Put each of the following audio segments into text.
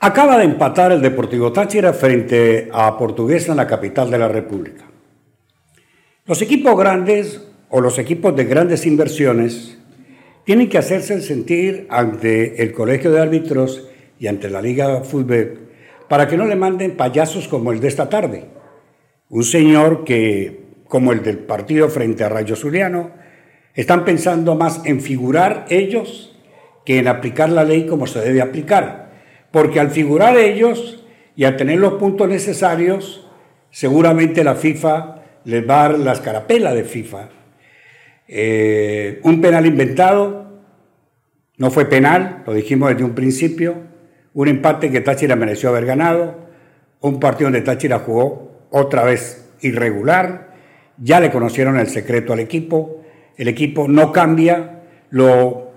Acaba de empatar el Deportivo Táchira frente a Portuguesa en la capital de la República. Los equipos grandes o los equipos de grandes inversiones tienen que hacerse sentir ante el Colegio de Árbitros y ante la Liga Fútbol para que no le manden payasos como el de esta tarde. Un señor que, como el del partido frente a Rayo Zuliano, están pensando más en figurar ellos que en aplicar la ley como se debe aplicar porque al figurar ellos y al tener los puntos necesarios, seguramente la FIFA les va a dar la escarapela de FIFA. Eh, un penal inventado, no fue penal, lo dijimos desde un principio, un empate que Táchira mereció haber ganado, un partido donde Táchira jugó otra vez irregular, ya le conocieron el secreto al equipo, el equipo no cambia, lo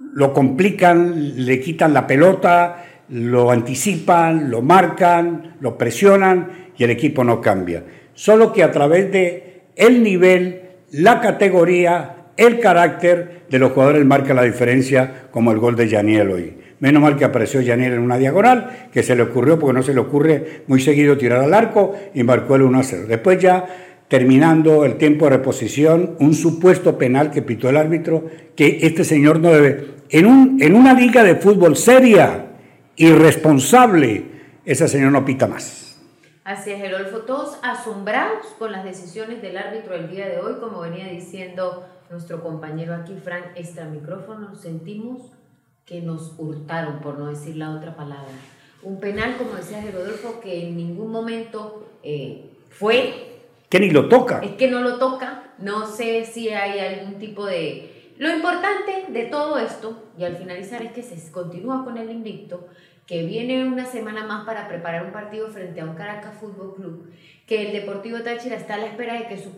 lo complican, le quitan la pelota, lo anticipan, lo marcan, lo presionan y el equipo no cambia. Solo que a través de el nivel, la categoría, el carácter de los jugadores marca la diferencia, como el gol de Yaniel hoy. Menos mal que apareció Yaniel en una diagonal, que se le ocurrió, porque no se le ocurre muy seguido tirar al arco, y marcó el 1 a 0. Después ya terminando el tiempo de reposición, un supuesto penal que pitó el árbitro, que este señor no debe. En, un, en una liga de fútbol seria, irresponsable, ese señor no pita más. Así es, Gerolfo, todos asombrados con las decisiones del árbitro el día de hoy, como venía diciendo nuestro compañero aquí, Frank, extra micrófono, sentimos que nos hurtaron, por no decir la otra palabra. Un penal, como decía Gerolfo, que en ningún momento eh, fue que ni lo toca. Es que no lo toca, no sé si hay algún tipo de... Lo importante de todo esto, y al finalizar, es que se continúa con el invicto, que viene una semana más para preparar un partido frente a un Caracas Fútbol Club, que el Deportivo Táchira está a la espera de que su,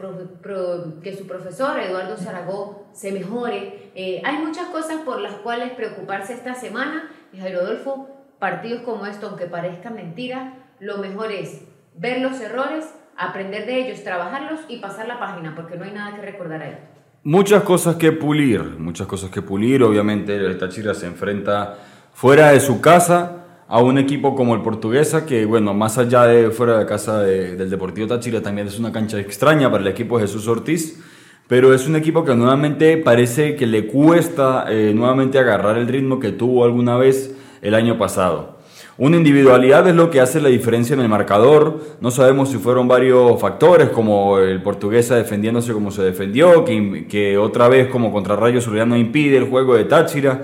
que su profesor Eduardo Zaragoza se mejore. Eh, hay muchas cosas por las cuales preocuparse esta semana. Y Jairo Rodolfo, partidos como esto, aunque parezca mentira, lo mejor es ver los errores aprender de ellos, trabajarlos y pasar la página, porque no hay nada que recordar ahí. Muchas cosas que pulir, muchas cosas que pulir. Obviamente el Táchira se enfrenta fuera de su casa a un equipo como el Portuguesa, que bueno, más allá de fuera de casa del Deportivo Táchira, también es una cancha extraña para el equipo de Jesús Ortiz, pero es un equipo que nuevamente parece que le cuesta eh, nuevamente agarrar el ritmo que tuvo alguna vez el año pasado. Una individualidad es lo que hace la diferencia en el marcador. No sabemos si fueron varios factores, como el portuguesa defendiéndose como se defendió, que, otra vez como contra Rayo Zuliano impide el juego de Táchira,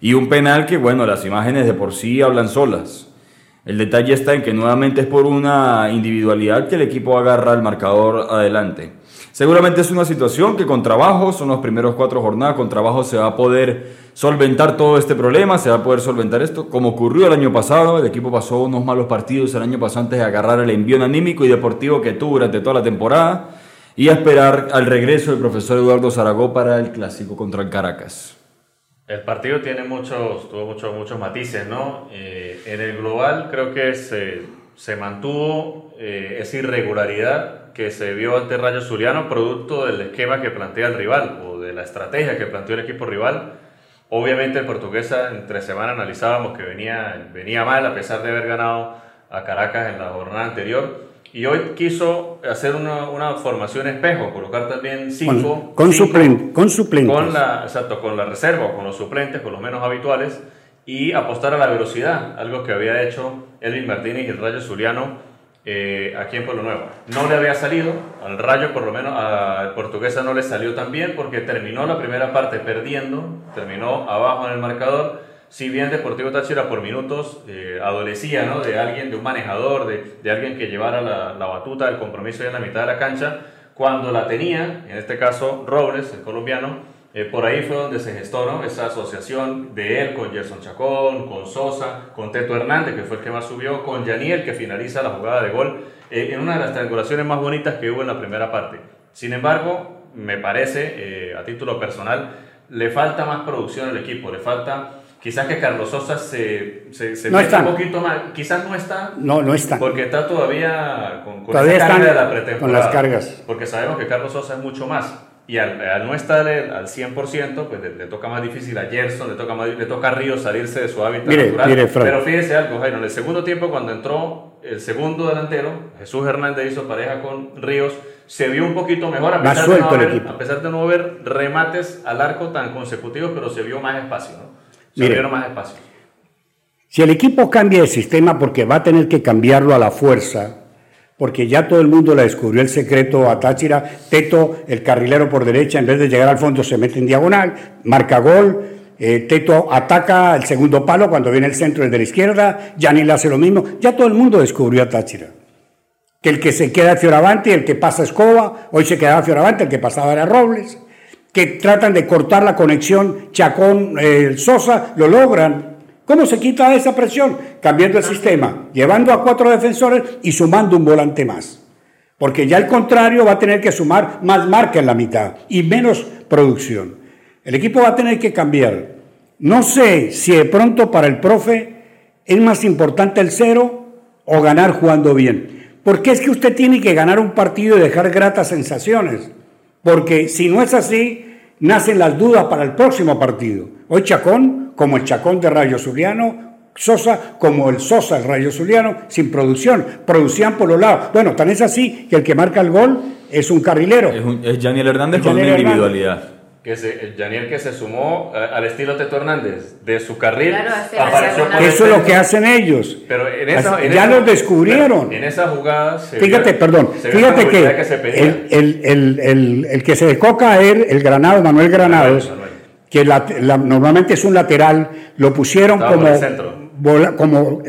y un penal que, bueno, las imágenes de por sí hablan solas. El detalle está en que nuevamente es por una individualidad que el equipo agarra el marcador adelante. Seguramente es una situación que con trabajo, son los primeros cuatro jornadas, con trabajo se va a poder solventar todo este problema, se va a poder solventar esto, como ocurrió el año pasado, el equipo pasó unos malos partidos el año pasado antes de agarrar el envío anímico y deportivo que tuvo durante toda la temporada y esperar al regreso del profesor Eduardo Zaragoza para el clásico contra Caracas. El partido tiene muchos, tuvo muchos, muchos matices, ¿no? Eh, en el global creo que se, se mantuvo eh, esa irregularidad que se vio ante Rayo Zuliano producto del esquema que plantea el rival o de la estrategia que planteó el equipo rival. Obviamente el portuguesa entre semana analizábamos que venía, venía mal a pesar de haber ganado a Caracas en la jornada anterior. Y hoy quiso hacer una, una formación espejo, colocar también cinco. Con, con, con suplentes. Con la, exacto, con la reserva, con los suplentes, con los menos habituales. Y apostar a la velocidad, algo que había hecho Elvin Martínez y el Rayo Zuliano eh, aquí en Pueblo Nuevo. No le había salido, al Rayo por lo menos, al Portuguesa no le salió tan bien porque terminó la primera parte perdiendo, terminó abajo en el marcador. Si bien Deportivo Táchira por minutos eh, adolecía ¿no? de alguien, de un manejador, de, alguien que llevara la, la, batuta del compromiso ya en la mitad de la cancha, cuando la tenía, en este caso Robles, el colombiano, eh, por ahí fue donde se gestó esa asociación de él con Gerson Chacón, con Sosa, con Teto Hernández, que fue el que más subió, con Yaniel, que finaliza la jugada de gol, eh, en una de las triangulaciones más bonitas que hubo en la primera parte. Sin embargo, me parece, eh, a título personal, le falta más producción al equipo, le falta quizás que Carlos Sosa se, se, no un poquito más, quizás no está. No, no está. Porque está todavía con, todavía carga de la pretemporada. Con las cargas. Porque sabemos que Carlos Sosa es mucho más y al, al no estar al 100%, pues le, le toca más difícil a Gerson, le toca, más, le toca a Ríos salirse de su hábitat Mire, natural. mire. Pero fíjese algo, Jairo, en el segundo tiempo cuando entró el segundo delantero, Jesús Hernández hizo pareja con Ríos, se vio un poquito mejor a pesar, de no, haber, equipo. a pesar de no haber remates al arco tan consecutivos, pero se vio más espacio, ¿no? Se Mire. vieron más espacio. Si el equipo cambia de sistema porque va a tener que cambiarlo a la fuerza, porque ya todo el mundo le descubrió el secreto a Táchira, Teto, el carrilero por derecha, en vez de llegar al fondo se mete en diagonal, marca gol, eh, Teto ataca el segundo palo cuando viene el centro desde la izquierda, Yanil hace lo mismo, ya todo el mundo descubrió a Táchira. Que el que se queda es Fioravanti, el que pasa es Escoba, hoy se quedaba Fioravanti, el que pasaba era Robles, que tratan de cortar la conexión Chacón-Sosa, lo logran. ¿Cómo se quita esa presión? Cambiando el sistema, llevando a cuatro defensores y sumando un volante más. Porque ya el contrario va a tener que sumar más marca en la mitad y menos producción. El equipo va a tener que cambiar. No sé si de pronto para el profe es más importante el cero o ganar jugando bien. Porque es que usted tiene que ganar un partido y dejar gratas sensaciones. Porque si no es así, nacen las dudas para el próximo partido. Hoy Chacón, como el Chacón de Rayo Zuliano, Sosa, como el Sosa del Rayo Zuliano, sin producción. Producían por los lados. Bueno, tan es así que el que marca el gol es un carrilero. Es, un- es Janiel Hernández Es con una Hernández. individualidad. Que se, el Janiel que se sumó eh, al estilo Teto Hernández, de su carril, Claro, apareció por el Eso es lo que hacen ellos. Pero en esa, en ya esa- los descubrieron. En esa jugada se Fíjate, vio- perdón, se fíjate que, movilidad se el, el- el- el- el que se dejó caer, el Granado, Manuel Granados, Manuel, Manuel. Que la- la- normalmente es un lateral, lo pusieron Estaba como, bola-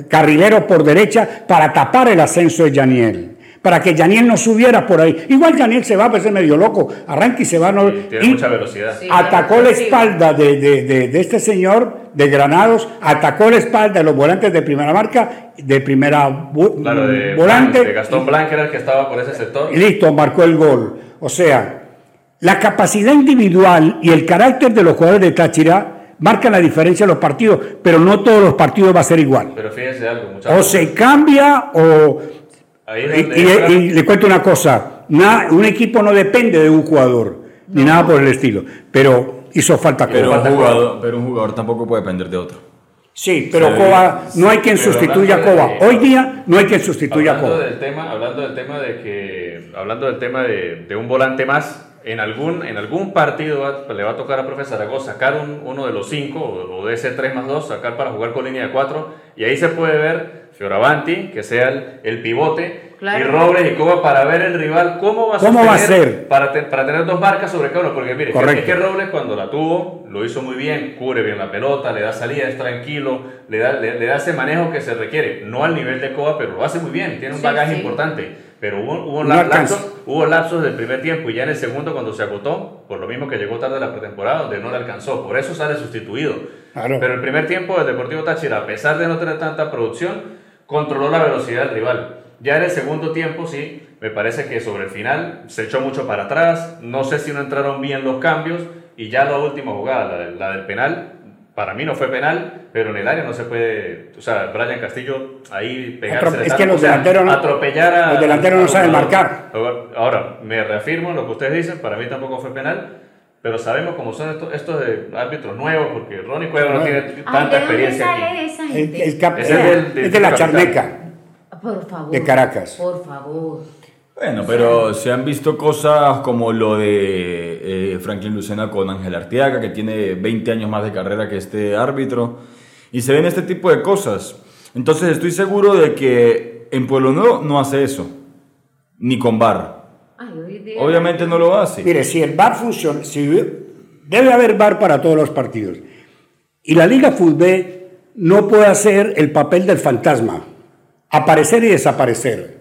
carrilero por derecha para tapar el ascenso de Yaniel. Para que Yaniel no subiera por ahí. Igual Yaniel se va, pues es medio loco. Arranca y se va. No, Sí, tiene y mucha velocidad. Sí. atacó la espalda de, de- de- de este señor de Granados, atacó la espalda de los volantes de primera marca, de primera bu- Claro, de, volante. de Gastón Blanc era el que estaba por ese sector. Y listo, marcó el gol. O sea, la capacidad individual y el carácter de los jugadores de Táchira marcan la diferencia en los partidos, pero no todos los partidos va a ser igual. Pero fíjense algo, O muchachos. se cambia o... Ahí Y, le cuento una cosa, na- un equipo no depende de un jugador, ni nada por el estilo, pero hizo falta Pero Coba. un, jugador, pero un jugador tampoco puede depender de otro. Sí, pero Coba, no hay quien sustituya a hablando Coba. de- Hoy día no hay quien sustituya a hablando Coba. del tema, hablando del tema de que, hablando del tema de, de un volante más, en algún, en algún partido va- le va a tocar a profe Zaragoza sacar un- uno de los cinco o, o de ese 3 más 2, sacar para jugar con línea de 4 y ahí se puede ver Fioravanti, que sea el, el pivote, Claro. y Robles y Coba para ver el rival cómo va a, ¿Cómo va a ser? Para, te- para tener dos marcas sobre cada uno, porque mire, es que Robles cuando la tuvo lo hizo muy bien, cubre bien la pelota, le da salida, es tranquilo, le da, le, le da ese manejo que se requiere, no al nivel de Coba, pero lo hace muy bien, tiene un Sí, bagaje sí. importante. Pero hubo, hubo, No lapsos, hubo lapsos del primer tiempo y ya en el segundo cuando se agotó, por lo mismo que llegó tarde la pretemporada, donde no le alcanzó, por eso sale sustituido. Claro. Pero el primer tiempo del Deportivo Táchira, a pesar de no tener tanta producción, controló la velocidad del rival. Ya en el segundo tiempo, sí, me parece que sobre el final se echó mucho para atrás, no sé si no entraron bien los cambios y ya la última jugada, la, la del penal, para mí no fue penal, pero en el área no se puede, o sea, Brian Castillo ahí pegarse Atro- de es que los sea, delanteros no- atropellar a los delanteros no a- saben marcar. Ahora, me reafirmo en lo que ustedes dicen, para mí tampoco fue penal, pero sabemos cómo son estos, estos de árbitros nuevos, porque Ronnie Cueva no tiene tanta ¿de dónde experiencia sale aquí. esa gente? el cap- Ese es de la charneca. Por favor. de Caracas. Por favor. Bueno, pero se han visto cosas como lo de eh, Franklin Lucena con Ángel Arteaga, que tiene 20 años más de carrera que este árbitro, y se ven este tipo de cosas. Entonces estoy seguro de que en Pueblo Nuevo no hace eso, ni con VAR. Obviamente no lo hace. Mire, si el VAR funciona, si debe haber VAR para todos los partidos. Y la Liga Fútbol no puede hacer el papel del fantasma, aparecer y desaparecer.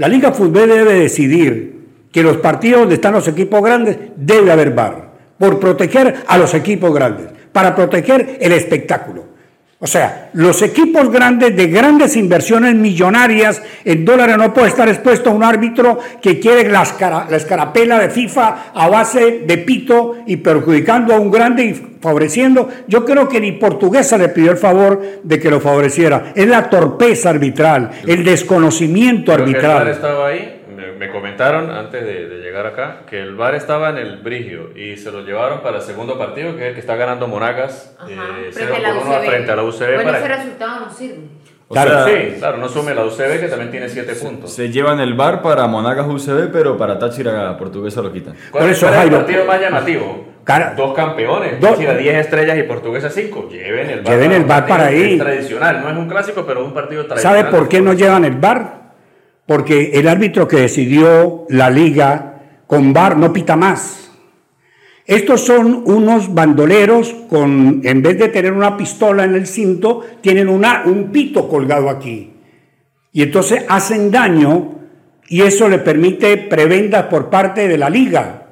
La Liga Fútbol debe decidir que los partidos donde están los equipos grandes debe haber VAR, por proteger a los equipos grandes, para proteger el espectáculo. O sea, los equipos grandes de grandes inversiones millonarias en dólares no puede estar expuesto a un árbitro que quiere la, escara- la escarapela de FIFA a base de pito y perjudicando a un grande y favoreciendo. Yo creo que ni Portuguesa le pidió el favor de que lo favoreciera. Es la torpeza arbitral, el desconocimiento arbitral. estaba ahí, me, me comentaron antes de, de llegar acá que el bar estaba en el Brigio y se lo llevaron para el segundo partido, que es el que está ganando Monagas Ajá, eh, frente 0 a la por 1 UCB. frente a la UCB. Bueno, para- ese resultado no sirve. O Claro, sea, Sí, claro, no sume la UCB que también tiene 7 puntos. Se llevan el bar para Monagas UCB, pero para Táchira Portuguesa lo quitan. ¿Cuál Por es eso, es el partido más llamativo? cara- Dos campeones, Dos- Táchira 10 estrellas y Portuguesa 5. Lleven el bar. Lleven el partido para que ahí. Es tradicional, no es un clásico, pero un partido tradicional. ¿Sabe por qué no llevan el VAR? Porque el árbitro que decidió la liga con VAR no pita más. Estos son unos bandoleros con, en vez de tener una pistola en el cinto, tienen una, un pito colgado aquí. Y entonces hacen daño y eso le permite prebendas por parte de la liga.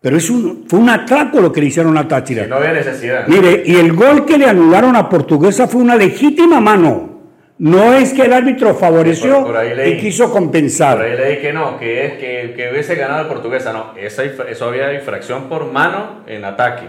Pero es un, fue un atraco lo que le hicieron a Táchira. No había necesidad. Mire, y el gol que le anularon a Portuguesa fue una legítima mano. No es que el árbitro favoreció Por- por leí. y quiso Por compensar. ahí leí que no, que es que, que hubiese ganado el portuguesa. No, esa, eso había infracción por mano en ataque.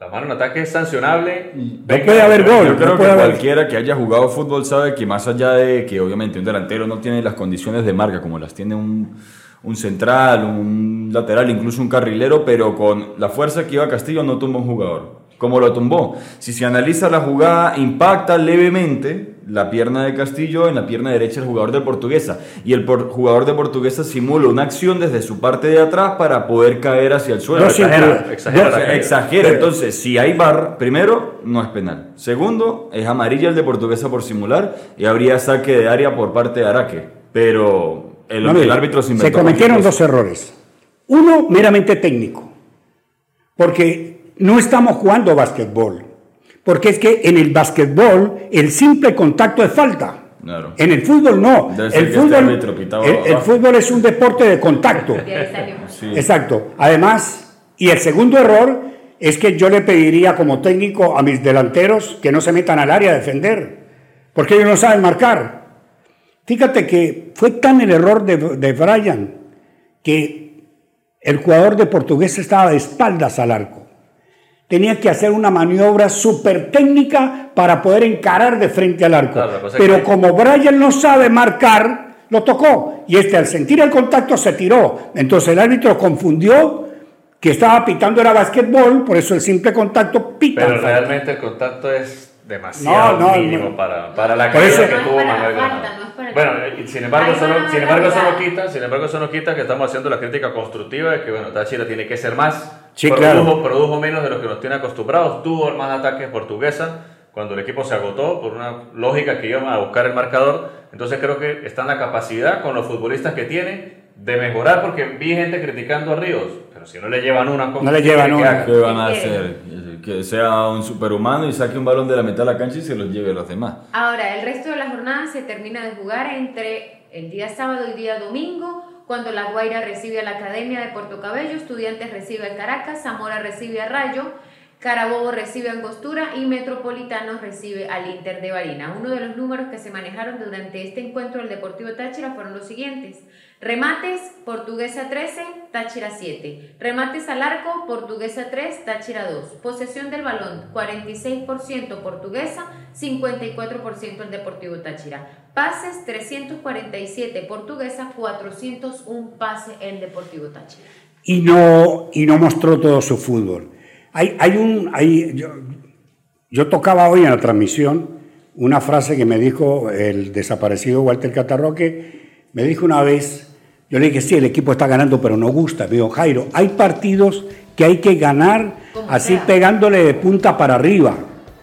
La mano en ataque es sancionable. No puede haber gol. Yo creo no que haber- cualquiera que haya jugado fútbol sabe que más allá de que obviamente un delantero no tiene las condiciones de marca como las tiene un, un central, un lateral, incluso un carrilero, pero con la fuerza que iba Castillo no tumba un jugador. Como lo tumbó. Si se analiza la jugada, impacta levemente la pierna de Castillo en la pierna derecha del jugador de Portuguesa. Y el por- jugador de Portuguesa simula una acción desde su parte de atrás para poder caer hacia el suelo. No, exagera, exagera. Exagera, entonces si hay bar, primero no es penal. Segundo, es amarilla el de Portuguesa por simular y habría saque de área por parte de Araque. Pero el, No, el árbitro se se inventó cometieron cualquier dos errores. Uno, meramente técnico. Porque no estamos jugando básquetbol. Porque es que en el básquetbol el simple contacto es falta. Claro. En el fútbol no. El este fútbol, el- el es un deporte de contacto. Sí. Exacto. Además, y el segundo error es que yo le pediría como técnico a mis delanteros que no se metan al área a defender, porque ellos no saben marcar. Fíjate que fue tan el error de, de Brian que el jugador de portugués estaba de espaldas al arco. Tenía que hacer una maniobra súper técnica para poder encarar de frente al arco. Claro, Pero que- como Brian no sabe marcar, lo tocó. Y este al sentir el contacto se tiró. Entonces el árbitro confundió que estaba pitando era básquetbol, por eso el simple contacto pita. Pero realmente el contacto es demasiado No, no, mínimo no. para, para la caída eso- que tuvo Manuel Bueno, sin embargo, eso no, sin embargo, eso no quita, sin embargo, eso no quita que estamos haciendo la crítica constructiva de que bueno, Táchira tiene que ser más. Sí, produjo, claro. produjo menos de lo que nos tiene acostumbrados, tuvo más ataques portuguesa cuando el equipo se agotó por una lógica que iban a buscar el marcador. Entonces creo que está en la capacidad con los futbolistas que tiene de mejorar porque vi gente criticando a Ríos, pero si no le llevan una No le llevan una. ¿Qué van a ¿Qué hacer? Que sea un superhumano y saque un balón de la mitad de la cancha y se los lleve a los demás. Ahora, el resto de la jornada se termina de jugar entre el día sábado y día domingo, cuando La Guaira recibe a la Academia de Puerto Cabello, Estudiantes recibe al Caracas, Zamora recibe a Rayo, Carabobo recibe a Angostura y Metropolitanos recibe al Inter de Barinas. Uno de los números que se manejaron durante este encuentro del Deportivo Táchira fueron los siguientes. Remates, Portuguesa 13, Táchira 7. Remates al arco, Portuguesa 3, Táchira 2. Posesión del balón, 46% Portuguesa, 54% el Deportivo Táchira. Pases, 347 Portuguesa, 401 pase el Deportivo Táchira. y no, y no mostró todo su fútbol. Hay, hay un, hay, yo, yo tocaba hoy en la transmisión una frase que me dijo el desaparecido Walter Catarroque, me dijo una vez, yo le dije, sí, el equipo está ganando, pero no gusta. Me dijo, Jairo, hay partidos que hay que ganar así sea. pegándole de punta para arriba.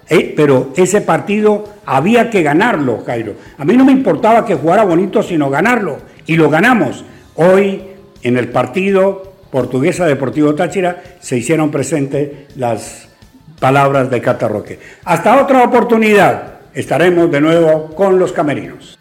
Eh, pero ese partido había que ganarlo, Jairo. A mí no me importaba que jugara bonito, sino ganarlo. Y lo ganamos. Hoy, en el partido Portuguesa Deportivo Táchira, se hicieron presentes las palabras de Cata Roque. Hasta otra oportunidad. Estaremos de nuevo con los camerinos.